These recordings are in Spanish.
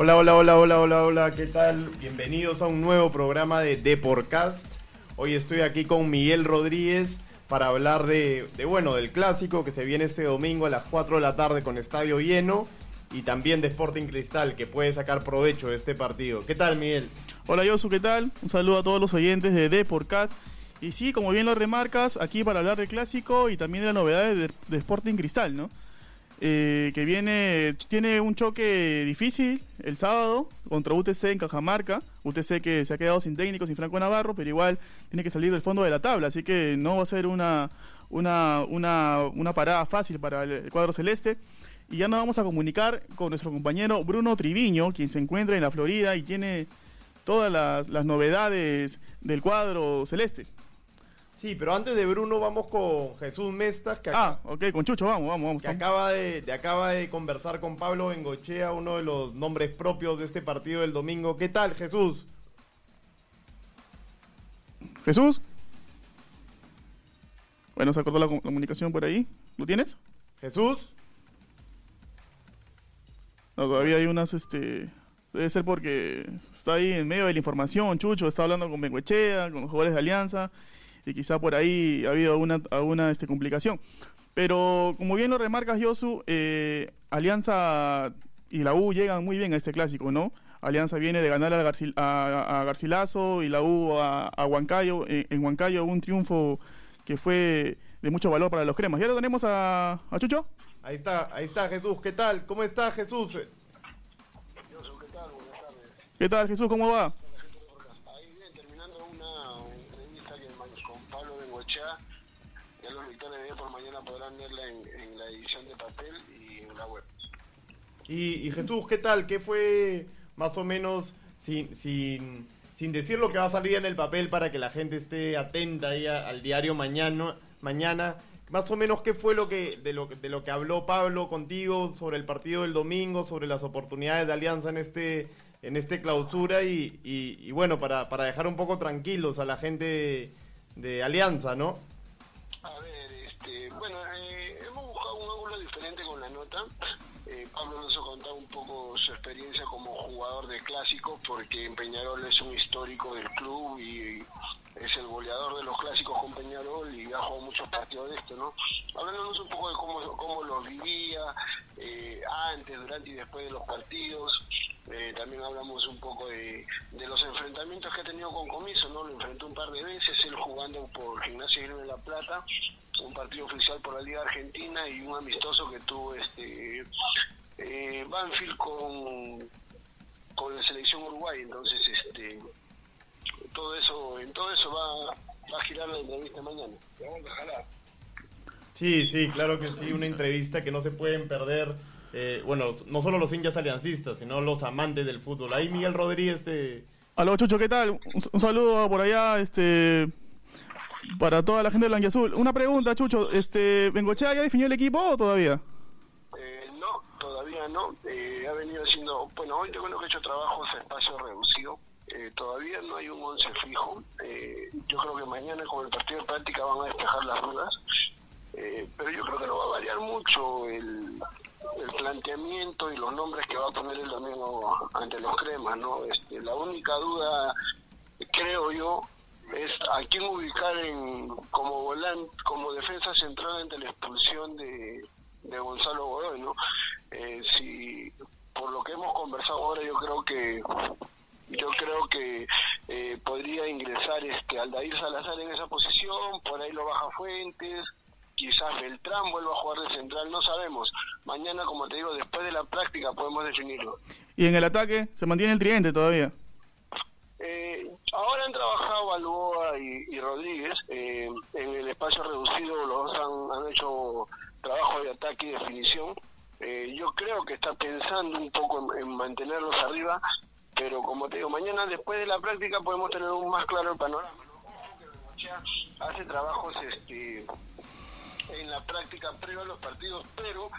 Hola, hola, hola, hola, hola, hola, ¿qué tal? Bienvenidos a un nuevo programa de Deporcast. Hoy estoy aquí con Miguel Rodríguez para hablar de, de, bueno, del clásico que se viene este domingo a las 4 de la tarde con estadio lleno y también de Sporting Cristal que puede sacar provecho de este partido. ¿Qué tal, Miguel? Hola, Yosu, ¿qué tal? Un saludo a todos los oyentes de Deporcast. Y sí, como bien lo remarcas, aquí para hablar del clásico y también de las novedades de, de Sporting Cristal, ¿no? Eh, que viene, tiene un choque difícil el sábado contra UTC en Cajamarca. UTC que se ha quedado sin técnico, sin Franco Navarro, pero igual tiene que salir del fondo de la tabla, así que no va a ser una, una, una, una parada fácil para el cuadro celeste. Y ya nos vamos a comunicar con nuestro compañero Bruno Triviño, quien se encuentra en la Florida y tiene todas las, las novedades del cuadro celeste. Sí, pero antes de Bruno vamos con Jesús Mestas. Que ah, ok, con Chucho, vamos, vamos, vamos. Que acaba de, de, acaba de conversar con Pablo Bengochea, uno de los nombres propios de este partido del domingo. ¿Qué tal, Jesús? ¿Jesús? Bueno, se acordó la, la comunicación por ahí. ¿Lo tienes? ¿Jesús? No, todavía hay unas, este... Debe ser porque está ahí en medio de la información, Chucho, está hablando con Bengochea, con los jugadores de Alianza y quizá por ahí ha habido alguna, alguna este, complicación. Pero como bien lo remarcas, Yosu, eh, Alianza y la U llegan muy bien a este clásico, ¿no? Alianza viene de ganar a, Garcil, a, a Garcilaso y la U a, a Huancayo, en, en, Huancayo un triunfo que fue de mucho valor para los cremas. ¿Ya lo tenemos a, a Chucho? Ahí está, ahí está Jesús, ¿qué tal? ¿Cómo está Jesús? Yosu, ¿qué tal? Buenas tardes. ¿Qué tal Jesús? ¿Cómo va? Ahí bien, terminando una entrevista que con Pablo Bengochea, ya los lectores de por mañana podrán verla en, en, la edición de papel y en la web. Y, y Jesús, ¿qué tal? ¿Qué fue más o menos sin, sin, sin decir lo que va a salir en el papel para que la gente esté atenta ahí a, al diario mañana, mañana? Más o menos, ¿qué fue lo que de lo, de lo que habló Pablo contigo sobre el partido del domingo, sobre las oportunidades de alianza en este en este clausura y, y, y bueno, para, para dejar un poco tranquilos a la gente de, de Alianza, ¿no? A ver, Eh, Pablo nos ha contado un poco su experiencia como jugador de clásicos, porque Peñarol es un histórico del club y es el goleador de los clásicos con Peñarol y ha jugado muchos partidos de esto, ¿no? Hablándonos un poco de cómo, cómo los vivía eh, antes, durante y después de los partidos. Eh, también hablamos un poco de, los enfrentamientos que ha tenido con Comiso, ¿no? Lo enfrentó un par de veces, él jugando por Gimnasia de la Plata, un partido oficial por la Liga Argentina y un amistoso que tuvo este eh, Banfield con, con la selección Uruguay, entonces este todo eso, en todo eso va, va a girar la entrevista mañana. Vamos a jalar. Sí, sí, claro que sí, una entrevista que no se pueden perder. Eh, bueno, no solo los hinchas aliancistas, sino los amantes del fútbol. Ahí Miguel Rodríguez te... Aló, Chucho, ¿qué tal? Un, un saludo por allá, este... Para toda la gente de Blanquiazul. Una pregunta, Chucho, este, ¿Bengochea ya definió el equipo o todavía? Eh, no, todavía no. Eh, ha venido haciendo, bueno, hoy tengo que he hecho trabajos a espacio reducido. Eh, todavía no hay un once fijo. Eh, yo creo que mañana con el partido de práctica van a despejar las dudas. Eh, pero yo creo que no va a variar mucho el, el, planteamiento y los nombres que va a poner el domingo ante los cremas. no este, La única duda, creo yo, es a quién ubicar en, como volante, como defensa central ante la expulsión de, de Gonzalo Godoy. ¿no? si por lo que hemos conversado ahora, yo creo que yo creo que eh, podría ingresar este Aldair Salazar en esa posición, por ahí lo baja Fuentes, quizás Beltrán vuelva a jugar de central, no sabemos. Mañana, como te digo, después de la práctica podemos definirlo. ¿Y en el ataque se mantiene el tridente todavía? Eh, ahora han trabajado y, Rodríguez, eh, en el espacio reducido los dos han, hecho trabajo de ataque y definición. Eh, yo creo que está pensando un poco en, en mantenerlos arriba, pero como te digo, mañana después de la práctica podemos tener un más claro el panorama. ¿no? hace trabajos este, en la práctica previa a los partidos, pero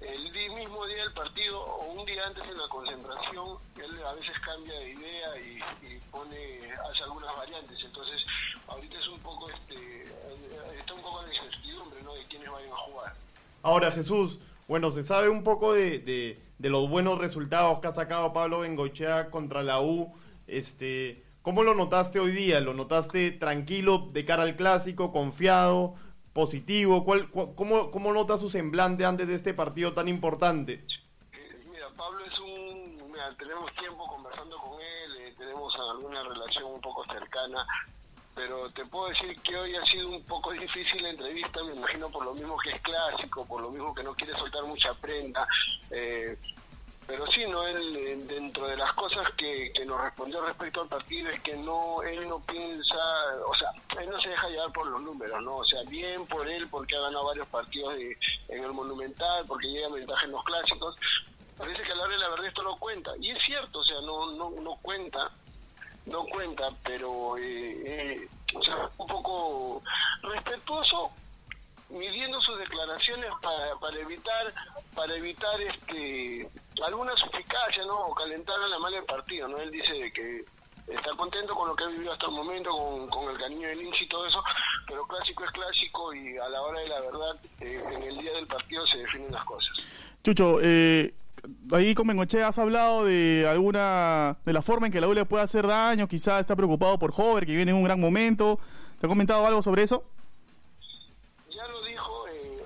el mismo día del partido o un día antes en la concentración, él a veces cambia de idea y, pone, hace algunas variantes. Entonces, ahorita es un poco, este, está un poco de incertidumbre, ¿no? De quiénes vayan a jugar. Ahora, Jesús, bueno, se sabe un poco de, de de los buenos resultados que ha sacado Pablo Bengochea contra la U. Este, ¿Cómo lo notaste hoy día? ¿Lo notaste tranquilo de cara al clásico, confiado, positivo? ¿Cuál, cómo, ¿Cómo nota su semblante antes de este partido tan importante? Mira, Pablo es un... Mira, tenemos tiempo conversando con él, eh, tenemos alguna relación un poco cercana pero te puedo decir que hoy ha sido un poco difícil la entrevista, me imagino por lo mismo que es clásico, por lo mismo que no quiere soltar mucha prenda. Eh, pero sí, no él dentro de las cosas que, nos respondió respecto al partido es que no él no piensa, o sea, él no se deja llevar por los números, ¿no? O sea, bien por él porque ha ganado varios partidos en el Monumental, porque llega a ventaja en los clásicos. Parece que a la hora de la verdad esto no cuenta. Y es cierto, o sea, no no no cuenta no cuenta, pero eh, eh, un poco respetuoso midiendo sus declaraciones para, para evitar para evitar este alguna suficacia no o calentar a la mala el partido no él dice que está contento con lo que ha vivido hasta el momento con, el cariño del hincha y todo eso pero clásico es clásico y a la hora de la verdad eh, en el día del partido se definen las cosas Chucho eh, ahí con Mengoche has hablado de alguna de la forma en que la U puede hacer daño, quizás está preocupado por Hover, que viene en un gran momento. ¿Te ha comentado algo sobre eso? Ya lo dijo, eh,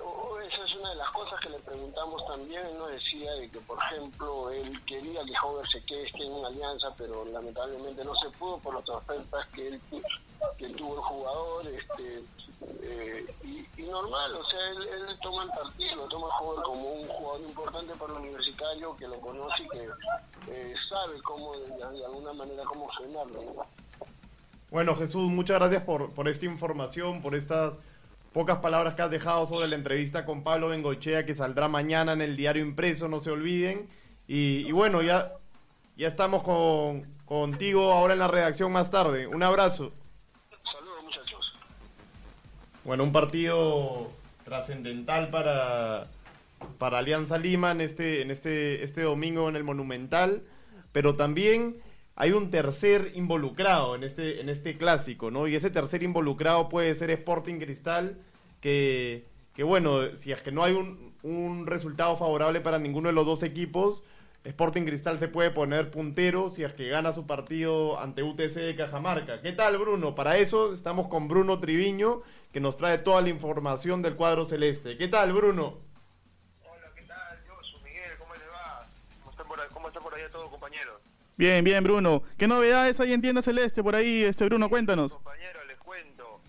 esa es una de las cosas que le preguntamos también. Él nos decía de que, por ejemplo, él quería que Hover se quede en una alianza, pero lamentablemente no se pudo por las ofertas que él, que tuvo el jugador. Este, eh, y, normal, o sea, él, toma el partido, toma el como un jugador importante para el universitario que lo conoce y que eh, sabe cómo, de, alguna manera, cómo frenarlo. Bueno, Jesús, muchas gracias por, por esta información, por estas pocas palabras que has dejado sobre la entrevista con Pablo Bengochea que saldrá mañana en el diario impreso, no se olviden. Y, bueno, ya, ya estamos con, contigo ahora en la redacción más tarde. Un abrazo. Bueno, un partido trascendental para, para Alianza Lima en este, en este, este domingo en el Monumental, pero también hay un tercer involucrado en este, en este clásico, ¿no? Y ese tercer involucrado puede ser Sporting Cristal, que, que bueno, si es que no hay un, un resultado favorable para ninguno de los dos equipos, Sporting Cristal se puede poner puntero si es que gana su partido ante UTC de Cajamarca. ¿Qué tal, Bruno? Para eso estamos con Bruno Triviño, que nos trae toda la información del cuadro celeste. ¿Qué tal, Bruno? Hola, ¿qué tal? Yo soy Miguel, ¿cómo le va? ¿Cómo están por, por allá todos, compañeros? Bien, bien, Bruno. ¿Qué novedades hay en Tienda Celeste por ahí, este Bruno? Cuéntanos. Compañero, les cuento.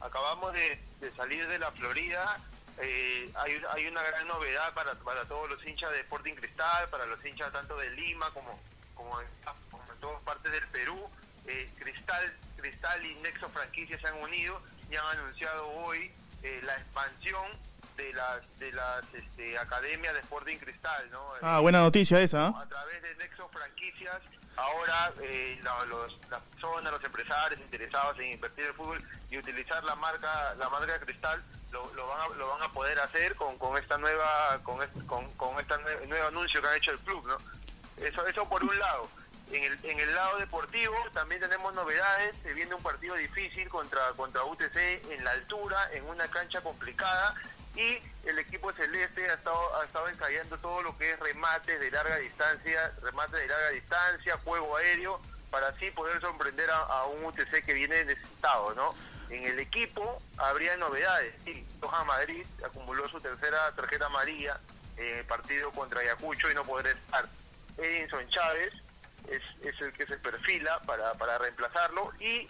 Acabamos de, salir de la Florida. Eh, hay, hay, una gran novedad para, para todos los hinchas de Sporting Cristal, para los hinchas tanto de Lima como, como, en, todas partes del Perú. Eh, Cristal, Cristal y Nexo Franquicia se han unido ya han anunciado hoy eh, la expansión de las de las este, academias de Sporting Cristal, ¿no? Ah, buena noticia esa. A través de Nexo Franquicias, ahora eh, los, las personas, los empresarios interesados en invertir en fútbol y utilizar la marca la marca Cristal lo, lo, van, a, lo van a poder hacer con, con esta nueva con este, con, con este nuevo anuncio que ha hecho el club, ¿no? Eso eso por un lado. En el, en el lado deportivo también tenemos novedades, se viene un partido difícil contra, contra UTC en la altura, en una cancha complicada y el equipo celeste ha estado, ha estado ensayando todo lo que es remate de larga distancia, remate de larga distancia, juego aéreo, para así poder sorprender a, un UTC que viene necesitado, ¿no? En el equipo habría novedades, sí, Toja Madrid acumuló su tercera tarjeta amarilla en el partido contra Ayacucho y no podrá estar. Edinson Chávez es, es el que se perfila para, para reemplazarlo y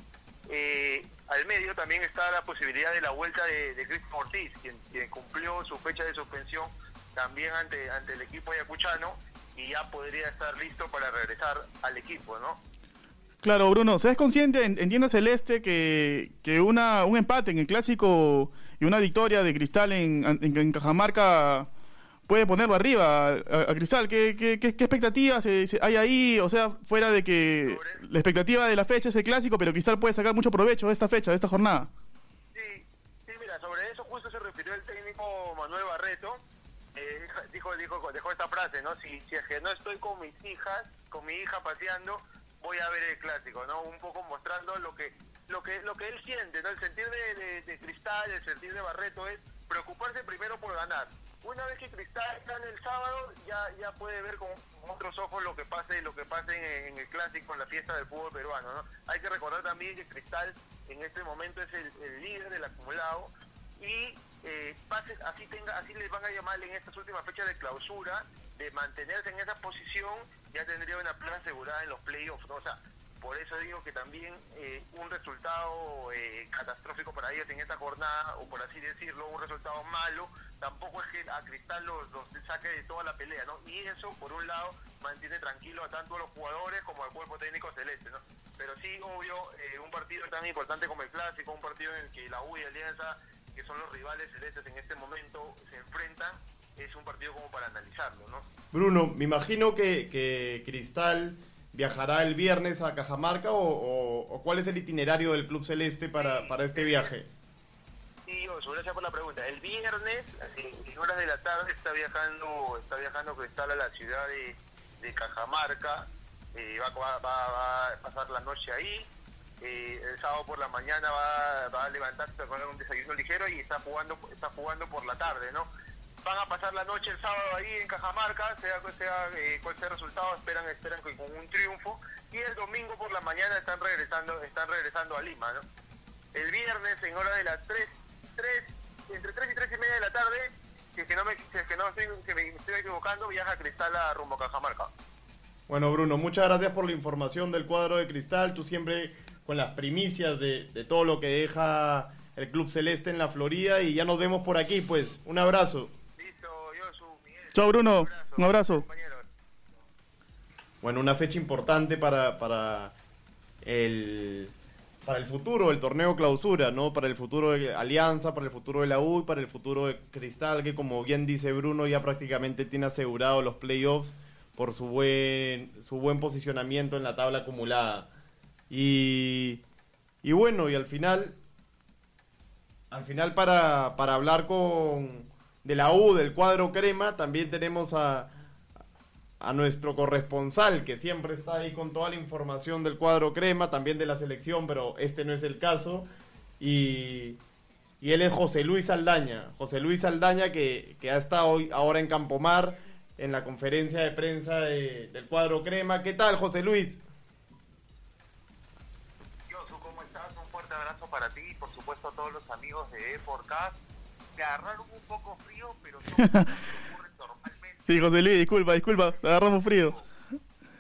eh, al medio también está la posibilidad de la vuelta de, de Cristian Ortiz, quien, cumplió su fecha de suspensión también ante, ante el equipo ayacuchano y ya podría estar listo para regresar al equipo, ¿no? Claro, Bruno, ¿se es consciente en, Tienda Celeste que, que una, un empate en el clásico y una victoria de Cristal en, en Cajamarca puede ponerlo arriba a, Cristal. ¿Qué, qué, expectativas hay ahí? O sea, fuera de que la expectativa de la fecha es el clásico, pero Cristal puede sacar mucho provecho de esta fecha, de esta jornada. Sí, sí mira, sobre eso justo se refirió el técnico Manuel Barreto. Eh, dijo, dijo, dejó esta frase, ¿no? Si, si es que no estoy con mis hijas, con mi hija paseando, voy a ver el clásico, ¿no? Un poco mostrando lo que lo que lo que él siente, ¿no? El sentir de Cristal, el sentir de Barreto es preocuparse primero por ganar una vez que Cristal gane el sábado, ya ya puede ver con, otros ojos lo que pase lo que pase en, el clásico, en la fiesta del fútbol peruano. ¿no? Hay que recordar también que Cristal en este momento es el, líder del acumulado y eh, así tenga así les van a llamar en estas últimas fechas de clausura de mantenerse en esa posición ya tendría una plaza asegurada en los playoffs. O sea, por eso digo que también eh, un resultado eh, catastrófico para ellos en esta jornada, o por así decirlo, un resultado malo, tampoco es que a Cristal los, saque de toda la pelea, ¿no? Y eso, por un lado, mantiene tranquilo a tanto a los jugadores como al cuerpo técnico celeste, ¿no? Pero sí, obvio, eh, un partido tan importante como el Clásico, un partido en el que la U y Alianza, que son los rivales celestes en este momento, se enfrentan, es un partido como para analizarlo, ¿no? Bruno, me imagino que, que Cristal viajará el viernes a Cajamarca o, cuál es el itinerario del Club Celeste para, para este viaje? Sí, Oso, gracias por la pregunta. El viernes, en horas de la tarde, está viajando está viajando Cristal a la ciudad de, Cajamarca. Eh, va, va, a pasar la noche ahí. Eh, el sábado por la mañana va, va a levantarse con un desayuno ligero y está jugando está jugando por la tarde, ¿no? Van a pasar la noche el sábado ahí en Cajamarca, sea, sea eh, cual sea el resultado, esperan, esperan con un triunfo, y el domingo por la mañana están regresando, están regresando a Lima, ¿no? El viernes en hora de las 3, 3, entre 3 y 3 y media de la tarde, si es que no me, si es que no estoy, que me estoy equivocando, viaja Cristal a rumbo a Cajamarca. Bueno, Bruno, muchas gracias por la información del cuadro de Cristal. Tú siempre con las primicias de, de todo lo que deja el Club Celeste en la Florida y ya nos vemos por aquí, pues. Un abrazo. Chao Bruno, un abrazo. Bueno, una fecha importante para, para el para el futuro del torneo clausura, ¿no? Para el futuro de Alianza, para el futuro de la U y para el futuro de Cristal, que como bien dice Bruno, ya prácticamente tiene asegurado los playoffs por su buen, su buen posicionamiento en la tabla acumulada. Y, y bueno, y al final, al final para, para hablar con, de la U, del cuadro crema, también tenemos a, a nuestro corresponsal, que siempre está ahí con toda la información del cuadro crema, también de la selección, pero este no es el caso. Y, y él es José Luis Aldaña. José Luis Aldaña, que, que ha estado hoy, ahora en Campomar, en la conferencia de prensa del cuadro crema. ¿Qué tal, José Luis? ¿cómo estás? Un fuerte abrazo para ti y, por supuesto, a todos los amigos de E4K agarraron un poco frío, pero no ocurre normalmente. Sí, José Luis, disculpa, disculpa, agarramos frío.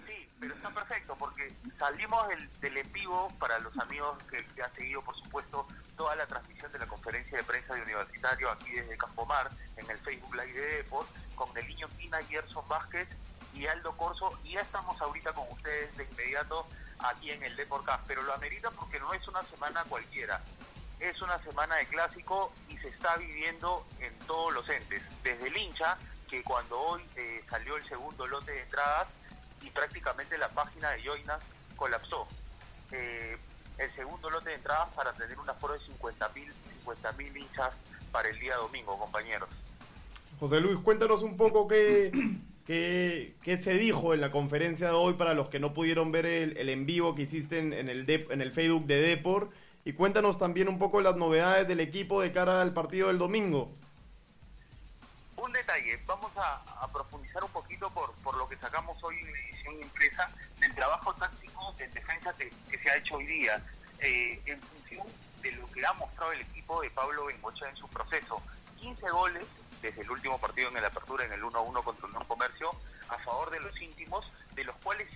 Sí, pero está perfecto porque salimos del, del en vivo para los amigos que, que, han seguido, por supuesto, toda la transmisión de la conferencia de prensa de Universitario aquí desde Campomar, en el Facebook Live de Deport, con el niño Quina, Gerson Vázquez y Aldo Corso, y ya estamos ahorita con ustedes de inmediato aquí en el Deport pero lo amerita porque no es una semana cualquiera es una semana de clásico se está viviendo en todos los entes, desde el hincha, que cuando hoy eh, salió el segundo lote de entradas y prácticamente la página de Joinas colapsó. Eh, el segundo lote de entradas para tener un aforo de 50.000 50 mil hinchas para el día domingo, compañeros. José Luis, cuéntanos un poco qué, qué, se dijo en la conferencia de hoy para los que no pudieron ver el, en vivo que hiciste en, el, en el Facebook de Depor y cuéntanos también un poco las novedades del equipo de cara al partido del domingo. Un detalle, vamos a, profundizar un poquito por, por lo que sacamos hoy en edición impresa del trabajo táctico de defensa que, se ha hecho hoy día, eh, en función de lo que ha mostrado el equipo de Pablo Bengocha en su proceso. 15 goles desde el último partido en la apertura, en el 1-1 contra el Comercio, a favor de los íntimos, de los cuales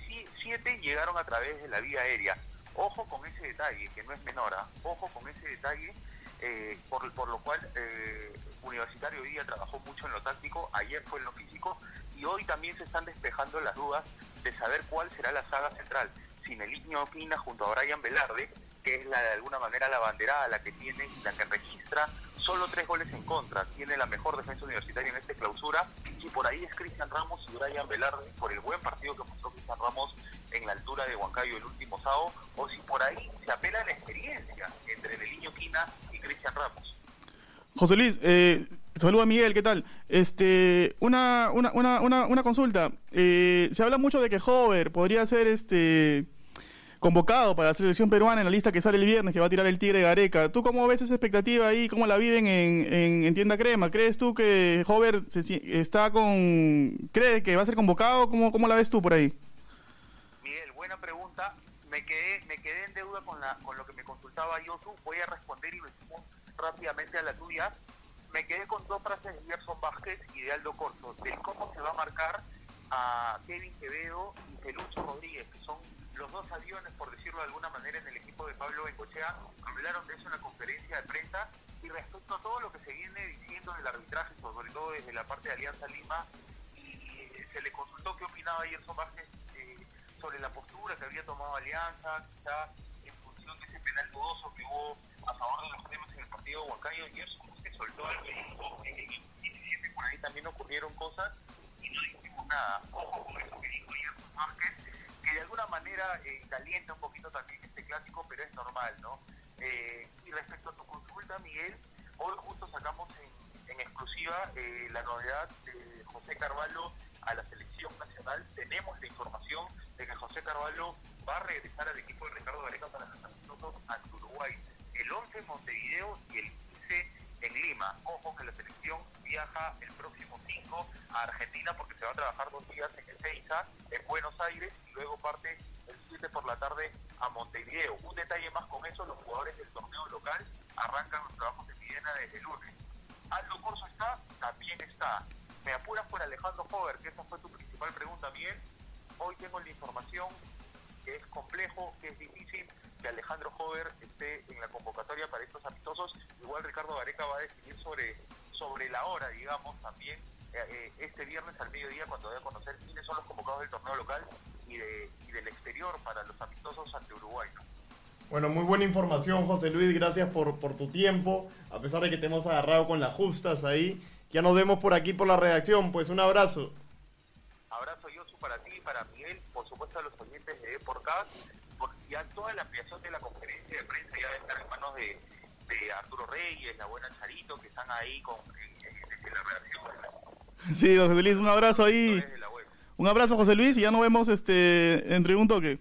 7 llegaron a través de la vía aérea. Ojo con ese detalle, que no es menor, ¿ah? ojo con ese detalle, eh, por, por, lo cual eh, Universitario hoy día trabajó mucho en lo táctico, ayer fue en lo físico, y hoy también se están despejando las dudas de saber cuál será la saga central. Sin el Ignio Opina junto a Brian Velarde, que es la de alguna manera la banderada, la que tiene, la que registra solo tres goles en contra, tiene la mejor defensa universitaria en esta clausura, y por ahí es Cristian Ramos y Brian Velarde, por el buen partido que mostró Cristian Ramos en la altura de Huancayo el último sábado, o si por ahí se apela a la experiencia entre Neliño Quina y Cristian Ramos. José Luis, eh, saluda Miguel, ¿qué tal? Este, una, una, una, una, consulta. Eh, se habla mucho de que Hover podría ser este convocado para la selección peruana en la lista que sale el viernes, que va a tirar el Tigre Gareca. ¿Tú cómo ves esa expectativa ahí? ¿Cómo la viven en, en, Tienda Crema? ¿Crees tú que Hover está con... cree que va a ser convocado? ¿Cómo, ¿Cómo la ves tú por ahí? Pregunta. Me quedé, me quedé en deuda con, la, con lo que me consultaba Yosu. Voy a responder y lo rápidamente a la tuya. Me quedé con dos frases de Gerson Vázquez y de Aldo Corto, de cómo se va a marcar a Kevin Quevedo y Pelucho Rodríguez, que son los dos aviones, por decirlo de alguna manera, en el equipo de Pablo Bengochea, hablaron de eso en la conferencia de prensa y respecto a todo lo que se viene diciendo del arbitraje, sobre todo desde la parte de Alianza Lima, y, se le consultó qué opinaba Gerson Vázquez eh, sobre la postura que había tomado Alianza, quizá en función de ese penal dudoso que hubo a favor de los temas en el partido de Huancayo, Gerson Vázquez soltó algo y, y, por ahí también ocurrieron cosas y no dijimos nada. Ojo con eso que dijo Gerson Vázquez que de alguna manera eh, calienta un poquito también este clásico, pero es normal, ¿no? Eh, y respecto a tu consulta, Miguel, hoy justo sacamos en, en exclusiva eh, la novedad de José Carvalho a la selección nacional. Tenemos la información de que José Carvalho va a regresar al equipo de Ricardo Gareca para los minutos ante Uruguay. El 11 en Montevideo y el 15 en Lima. Ojo que la selección viaja el próximo 5 a Argentina porque se va a trabajar dos días en Ezeiza, en Buenos Aires, y luego parte el 7 por la tarde a Montevideo. Un detalle más con eso, los jugadores del torneo local arrancan los trabajos de Viena desde el lunes. Aldo Corso está, también está. Me apuras por Alejandro Hover, que esa fue tu principal pregunta, bien. Hoy tengo la información que es complejo, que es difícil, que Alejandro Hover esté en la convocatoria para estos amistosos. Igual Ricardo Gareca va a decidir sobre, sobre la hora, digamos, también eh, eh, este viernes al mediodía cuando voy a conocer quiénes son los convocados del torneo local y del exterior para los amistosos ante Uruguay. Bueno, muy buena información, José Luis. Gracias por, por tu tiempo. A pesar de que te hemos agarrado con las justas ahí. Ya nos vemos por aquí por la redacción. Pues un abrazo. Abrazo, para ti, para Miguel, por supuesto a los oyentes de Podcast. Porque ya toda la ampliación de la conferencia de prensa ya debe estar en manos de, de Arturo Reyes, la buena Charito, que están ahí con, en, la redacción. Sí, José Luis, un abrazo ahí. Un abrazo, José Luis, y ya nos vemos este, entre un toque.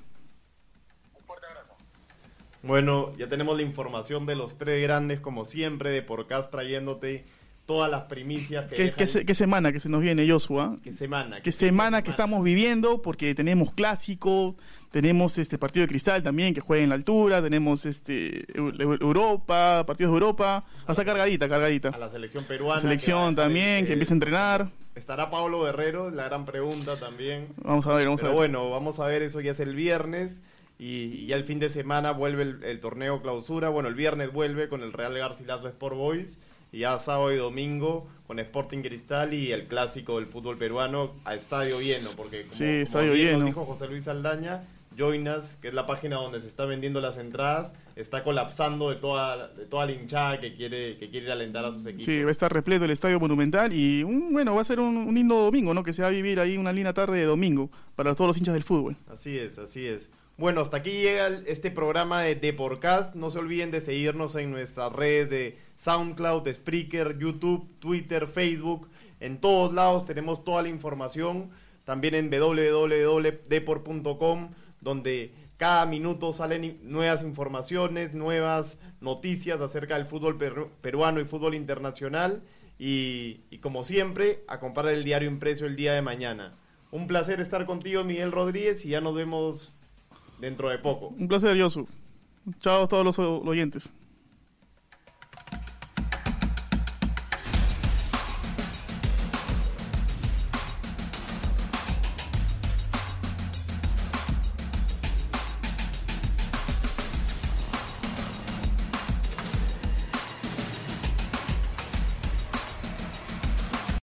Bueno, ya tenemos la información de los tres grandes, como siempre, de Porcast trayéndote todas las primicias que ¿Qué, qué, semana que se nos viene, Joshua? ¿Qué semana? ¿Qué, semana que estamos viviendo? Porque tenemos clásico, tenemos este partido de cristal también que juega en la altura, tenemos este Europa, partidos de Europa, hasta cargadita, cargadita. A la selección peruana. selección también, que empieza a entrenar. Estará Pablo Guerrero, la gran pregunta también. Vamos a ver, vamos a ver. bueno, vamos a ver, eso ya es el viernes y ya el fin de semana vuelve el, torneo clausura. Bueno, el viernes vuelve con el Real Garcilaso Sport Boys y ya sábado y domingo con Sporting Cristal y el clásico del fútbol peruano a estadio lleno, porque como, sí, estadio lleno. dijo José Luis Aldaña, Joinas, que es la página donde se está vendiendo las entradas, está colapsando de toda, de toda la hinchada que quiere, que quiere alentar a sus equipos. Sí, va a estar repleto el estadio monumental y un, bueno, va a ser un, un lindo domingo, ¿no? Que se va a vivir ahí una linda tarde de domingo para todos los hinchas del fútbol. Así es, así es. Bueno, hasta aquí llega este programa de, The Podcast. No se olviden de seguirnos en nuestras redes de SoundCloud, Spreaker, YouTube, Twitter, Facebook. En todos lados tenemos toda la información. También en www.deport.com, donde cada minuto salen nuevas informaciones, nuevas noticias acerca del fútbol peruano y fútbol internacional. Y, como siempre, a comprar el diario impreso el día de mañana. Un placer estar contigo, Miguel Rodríguez, y ya nos vemos dentro de poco. Un placer, Yosu. Chao a todos los oyentes.